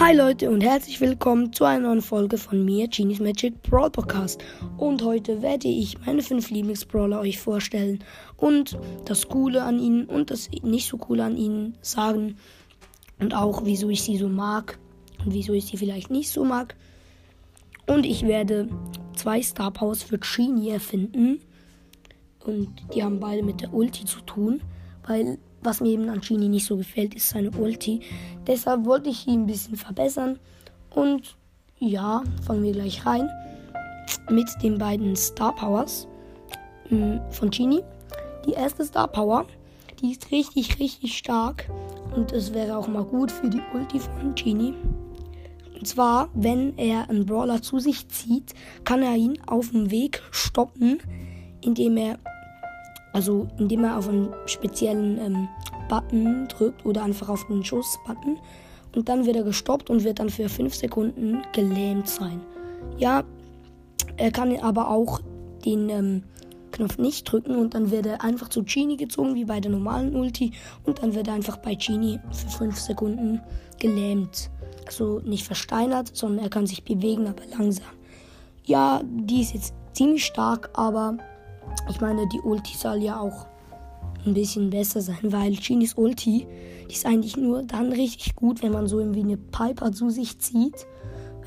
Hi Leute und herzlich willkommen zu einer neuen Folge von mir, Genies Magic Brawl Podcast. Und heute werde ich meine fünf Lieblingsbrawler euch vorstellen und das Coole an ihnen und das nicht so Coole an ihnen sagen und auch wieso ich sie so mag und wieso ich sie vielleicht nicht so mag. Und ich werde zwei Star Powers für Genie erfinden und die haben beide mit der Ulti zu tun, weil was mir eben an Genie nicht so gefällt, ist seine Ulti. Deshalb wollte ich ihn ein bisschen verbessern. Und ja, fangen wir gleich rein mit den beiden Star Powers mm, von Genie. Die erste Star Power, die ist richtig, richtig stark. Und es wäre auch mal gut für die Ulti von Genie. Und zwar, wenn er einen Brawler zu sich zieht, kann er ihn auf dem Weg stoppen, indem er also indem er auf einen speziellen ähm, Button drückt oder einfach auf den Schuss-Button. Und dann wird er gestoppt und wird dann für 5 Sekunden gelähmt sein. Ja, er kann aber auch den ähm, Knopf nicht drücken und dann wird er einfach zu Genie gezogen, wie bei der normalen Ulti. Und dann wird er einfach bei Genie für 5 Sekunden gelähmt. Also nicht versteinert, sondern er kann sich bewegen, aber langsam. Ja, die ist jetzt ziemlich stark, aber ich meine, die Ulti soll ja auch ein bisschen besser sein, weil Genies Ulti, die ist eigentlich nur dann richtig gut, wenn man so irgendwie eine Piper zu sich zieht,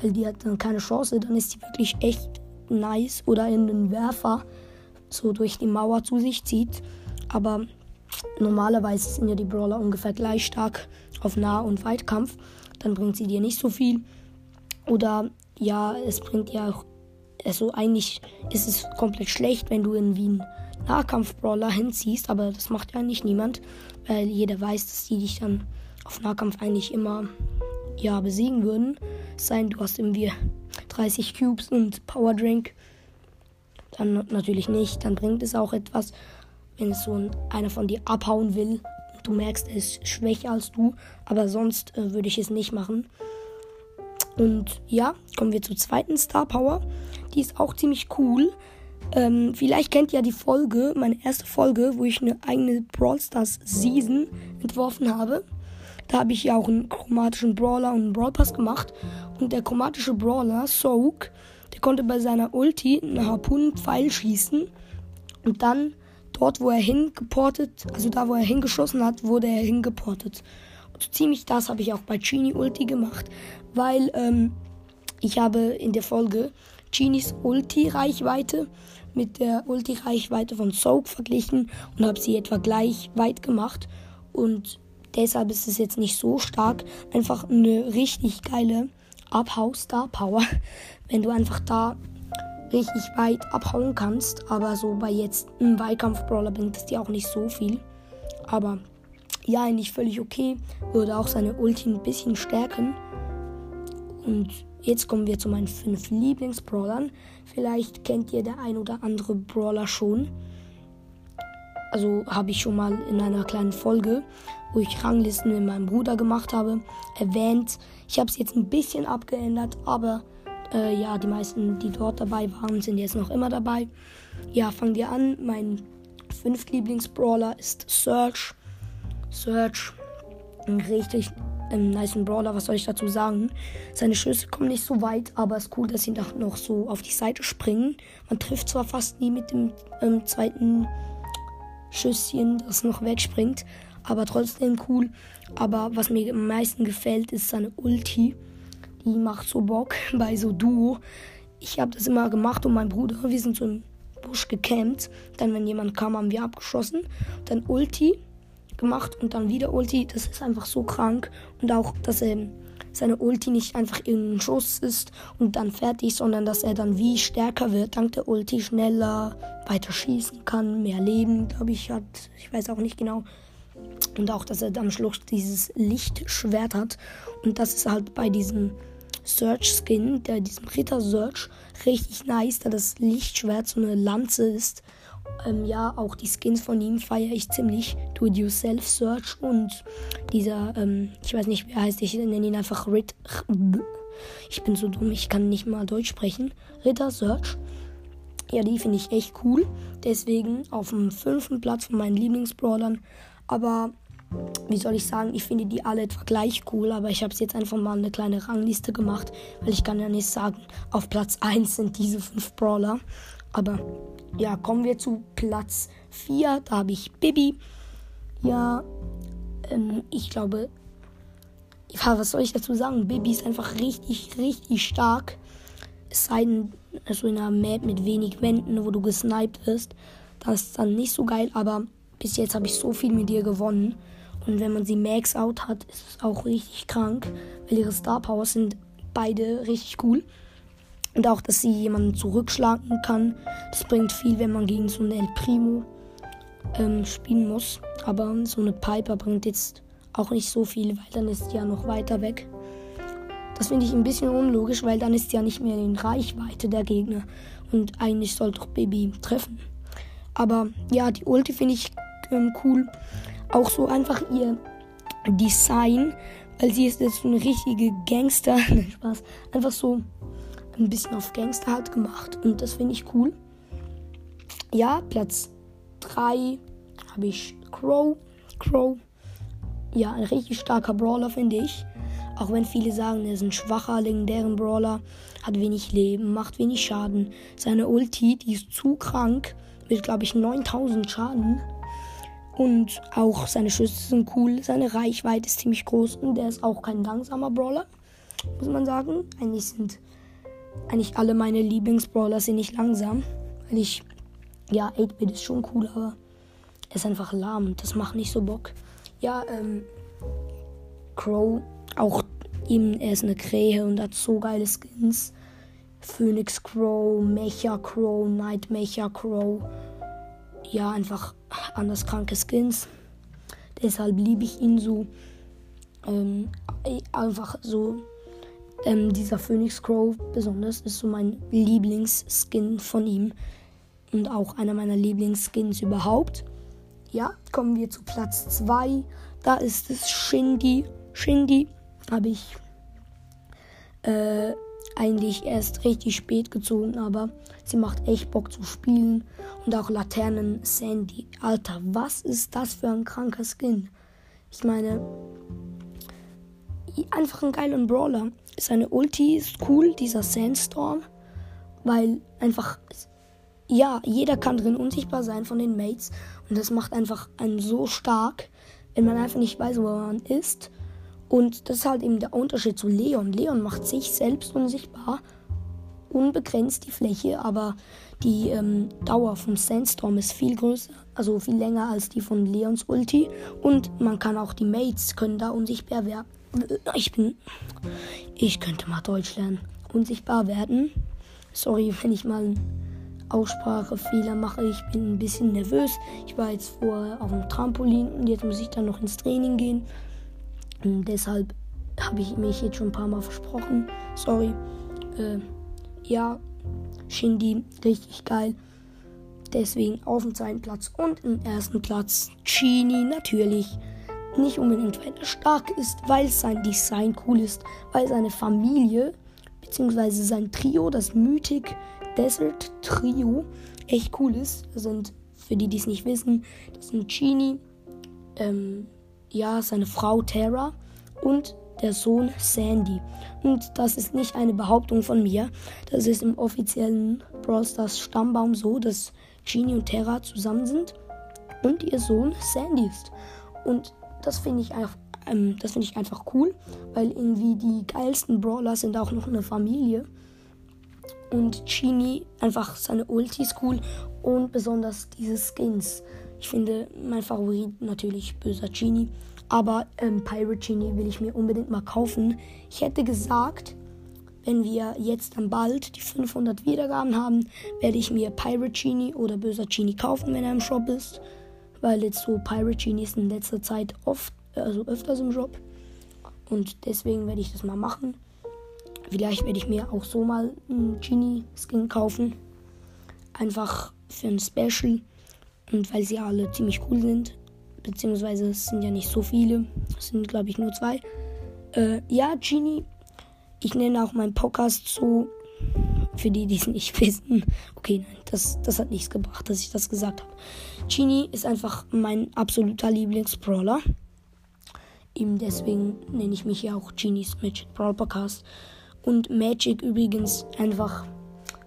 weil die hat dann keine Chance, dann ist die wirklich echt nice oder in den Werfer so durch die Mauer zu sich zieht. Aber normalerweise sind ja die Brawler ungefähr gleich stark auf Nah- und Weitkampf. Dann bringt sie dir nicht so viel. Oder ja, es bringt ja auch also eigentlich ist es komplett schlecht, wenn du in Wien Nahkampf-Brawler hinziehst, aber das macht ja nicht niemand, weil jeder weiß, dass die dich dann auf Nahkampf eigentlich immer ja, besiegen würden. Sein, du hast irgendwie 30 Cubes und Power Drink. Dann natürlich nicht. Dann bringt es auch etwas, wenn es so einer von dir abhauen will. Du merkst, er ist schwächer als du. Aber sonst äh, würde ich es nicht machen. Und ja, kommen wir zur zweiten Star Power. Die ist auch ziemlich cool. Ähm, vielleicht kennt ihr ja die Folge, meine erste Folge, wo ich eine eigene Brawl Stars Season entworfen habe. Da habe ich ja auch einen chromatischen Brawler und einen Brawl Pass gemacht. Und der chromatische Brawler, Soak, der konnte bei seiner Ulti einen Harpunenpfeil schießen. Und dann dort, wo er hingeportet, also da, wo er hingeschossen hat, wurde er hingeportet. So ziemlich das habe ich auch bei Genie Ulti gemacht, weil ähm, ich habe in der Folge Genies Ulti-Reichweite mit der Ulti-Reichweite von Soak verglichen und habe sie etwa gleich weit gemacht. Und deshalb ist es jetzt nicht so stark. Einfach eine richtig geile Abhau-Star-Power, wenn du einfach da richtig weit abhauen kannst. Aber so bei jetzt einem Weitkampf-Brawler bringt es dir auch nicht so viel. Aber ja, eigentlich völlig okay. Würde auch seine Ulti ein bisschen stärken. Und jetzt kommen wir zu meinen fünf Lieblingsbrawlern. Vielleicht kennt ihr der ein oder andere Brawler schon. Also habe ich schon mal in einer kleinen Folge, wo ich Ranglisten mit meinem Bruder gemacht habe, erwähnt. Ich habe es jetzt ein bisschen abgeändert, aber äh, ja, die meisten, die dort dabei waren, sind jetzt noch immer dabei. Ja, fangen wir an. Mein fünf Lieblingsbrawler ist Search. Search, ein richtig ähm, nice Brawler, was soll ich dazu sagen? Seine Schüsse kommen nicht so weit, aber es ist cool, dass sie noch so auf die Seite springen. Man trifft zwar fast nie mit dem ähm, zweiten Schüsschen, das noch wegspringt, aber trotzdem cool. Aber was mir am meisten gefällt, ist seine Ulti. Die macht so Bock bei so Duo. Ich habe das immer gemacht und mein Bruder, wir sind so im Busch gecampt. Dann, wenn jemand kam, haben wir abgeschossen. Dann Ulti gemacht und dann wieder Ulti. Das ist einfach so krank. Und auch, dass er seine Ulti nicht einfach irgendein Schuss ist und dann fertig, sondern dass er dann wie stärker wird, dank der Ulti schneller weiter schießen kann, mehr Leben, glaube ich, hat. Ich weiß auch nicht genau. Und auch, dass er am Schluss dieses Lichtschwert hat. Und das ist halt bei diesem Search-Skin, der diesem Ritter-Search, richtig nice, da das Lichtschwert so eine Lanze ist. Ähm, ja, auch die Skins von ihm feiere ich ziemlich. Do-it-yourself-Search und dieser, ähm, ich weiß nicht, wie er heißt, ich nenne ihn einfach Rit. Ich bin so dumm, ich kann nicht mal Deutsch sprechen. Ritter Search. Ja, die finde ich echt cool. Deswegen auf dem fünften Platz von meinen Lieblingsbrawlern. Aber wie soll ich sagen, ich finde die alle etwa gleich cool, aber ich habe es jetzt einfach mal eine kleine Rangliste gemacht, weil ich kann ja nicht sagen, auf Platz 1 sind diese fünf Brawler. Aber ja, kommen wir zu Platz 4. Da habe ich Bibi. Ja, ähm, ich glaube, ja, was soll ich dazu sagen? Bibi ist einfach richtig, richtig stark. Es sei denn, also in einer Map mit wenig Wänden, wo du gesniped wirst. Das ist dann nicht so geil, aber bis jetzt habe ich so viel mit ihr gewonnen. Und wenn man sie max out hat, ist es auch richtig krank, weil ihre Star Powers sind beide richtig cool. Und auch, dass sie jemanden zurückschlagen kann. Das bringt viel, wenn man gegen so eine El Primo ähm, spielen muss. Aber so eine Piper bringt jetzt auch nicht so viel, weil dann ist sie ja noch weiter weg. Das finde ich ein bisschen unlogisch, weil dann ist ja nicht mehr in Reichweite der Gegner. Und eigentlich sollte doch Baby treffen. Aber ja, die Ulti finde ich ähm, cool. Auch so einfach ihr Design, weil sie ist jetzt so eine richtige Gangster. Spaß. Einfach so ein bisschen auf Gangster halt gemacht. Und das finde ich cool. Ja, Platz 3 habe ich Crow. Crow. Ja, ein richtig starker Brawler, finde ich. Auch wenn viele sagen, er ist ein schwacher, legendären Brawler, hat wenig Leben, macht wenig Schaden. Seine Ulti, die ist zu krank, mit glaube ich 9000 Schaden. Und auch seine Schüsse sind cool, seine Reichweite ist ziemlich groß und er ist auch kein langsamer Brawler, muss man sagen. Eigentlich sind eigentlich alle meine Lieblingsbrawler sind nicht langsam, weil ich ja 8-Bit ist schon cool, aber er ist einfach lahm das macht nicht so Bock. Ja, ähm Crow auch ihm er ist eine Krähe und hat so geile Skins. Phoenix Crow, Mecha Crow, Night Mecha Crow. Ja, einfach anders kranke Skins. Deshalb liebe ich ihn so. Ähm, einfach so. Ähm, dieser Phoenix Crow besonders ist so mein Lieblingsskin von ihm. Und auch einer meiner Lieblingsskins überhaupt. Ja, kommen wir zu Platz 2. Da ist es Shindy. Shindy habe ich äh, eigentlich erst richtig spät gezogen, aber sie macht echt Bock zu spielen. Und auch Laternen Sandy. Alter, was ist das für ein kranker Skin? Ich meine, einfach ein geiler Brawler. Seine Ulti ist cool, dieser Sandstorm. Weil einfach, ja, jeder kann drin unsichtbar sein von den Mates. Und das macht einfach einen so stark, wenn man einfach nicht weiß, wo man ist. Und das ist halt eben der Unterschied zu Leon. Leon macht sich selbst unsichtbar, unbegrenzt die Fläche, aber die ähm, Dauer vom Sandstorm ist viel größer, also viel länger als die von Leons Ulti. Und man kann auch die Mates können da unsichtbar werden. Ich bin, ich könnte mal Deutsch lernen. Unsichtbar werden. Sorry, wenn ich mal Aussprachefehler mache. Ich bin ein bisschen nervös. Ich war jetzt vorher auf dem Trampolin und jetzt muss ich dann noch ins Training gehen. Und deshalb habe ich mich jetzt schon ein paar Mal versprochen. Sorry. Äh, ja, Shindy, richtig geil. Deswegen auf dem zweiten Platz und im ersten Platz Genie natürlich. Nicht unbedingt, weil er stark ist, weil sein Design cool ist, weil seine Familie bzw. sein Trio, das Mythic Desert Trio, echt cool ist. Das sind, für die, die es nicht wissen, das sind Genie, ähm, ja, seine Frau Terra und der Sohn Sandy. Und das ist nicht eine Behauptung von mir. Das ist im offiziellen Brawl Stars Stammbaum so, dass Genie und Terra zusammen sind und ihr Sohn Sandy ist. Und das finde ich einfach. Ähm, das finde ich einfach cool, weil irgendwie die geilsten Brawler sind auch noch eine Familie. Und Genie einfach seine Ultis cool und besonders diese Skins. Ich finde mein Favorit natürlich böser Genie. Aber ähm, Pirate Genie will ich mir unbedingt mal kaufen. Ich hätte gesagt, wenn wir jetzt dann bald die 500 Wiedergaben haben, werde ich mir Pirate Genie oder böser Genie kaufen, wenn er im Shop ist. Weil jetzt so Pirate Genies in letzter Zeit oft, also öfters im Shop. Und deswegen werde ich das mal machen. Vielleicht werde ich mir auch so mal einen Genie-Skin kaufen. Einfach für ein Special. Und weil sie alle ziemlich cool sind, beziehungsweise es sind ja nicht so viele, es sind glaube ich nur zwei. Äh, ja, Genie, ich nenne auch meinen Podcast so, für die, die es nicht wissen. Okay, nein, das, das hat nichts gebracht, dass ich das gesagt habe. Genie ist einfach mein absoluter Lieblingsbrawler. Eben deswegen nenne ich mich ja auch Genies Magic Brawl Podcast. Und Magic übrigens einfach.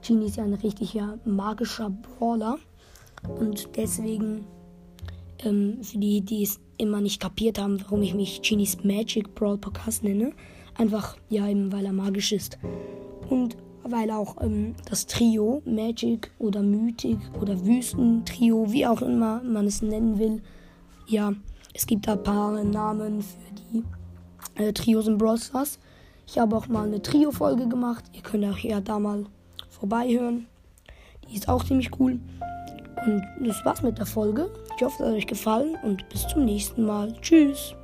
Genie ist ja ein richtiger magischer Brawler. Und deswegen, ähm, für die, die es immer nicht kapiert haben, warum ich mich Genies Magic Brawl Podcast nenne, einfach, ja, eben weil er magisch ist. Und weil auch ähm, das Trio, Magic oder Mythic oder Wüstentrio, wie auch immer man es nennen will, ja, es gibt da ein paar Namen für die äh, Trios in Brawl. Ich habe auch mal eine Trio-Folge gemacht. Ihr könnt auch ja da mal vorbeihören. Die ist auch ziemlich cool. Und das war's mit der Folge. Ich hoffe, es hat euch gefallen und bis zum nächsten Mal. Tschüss.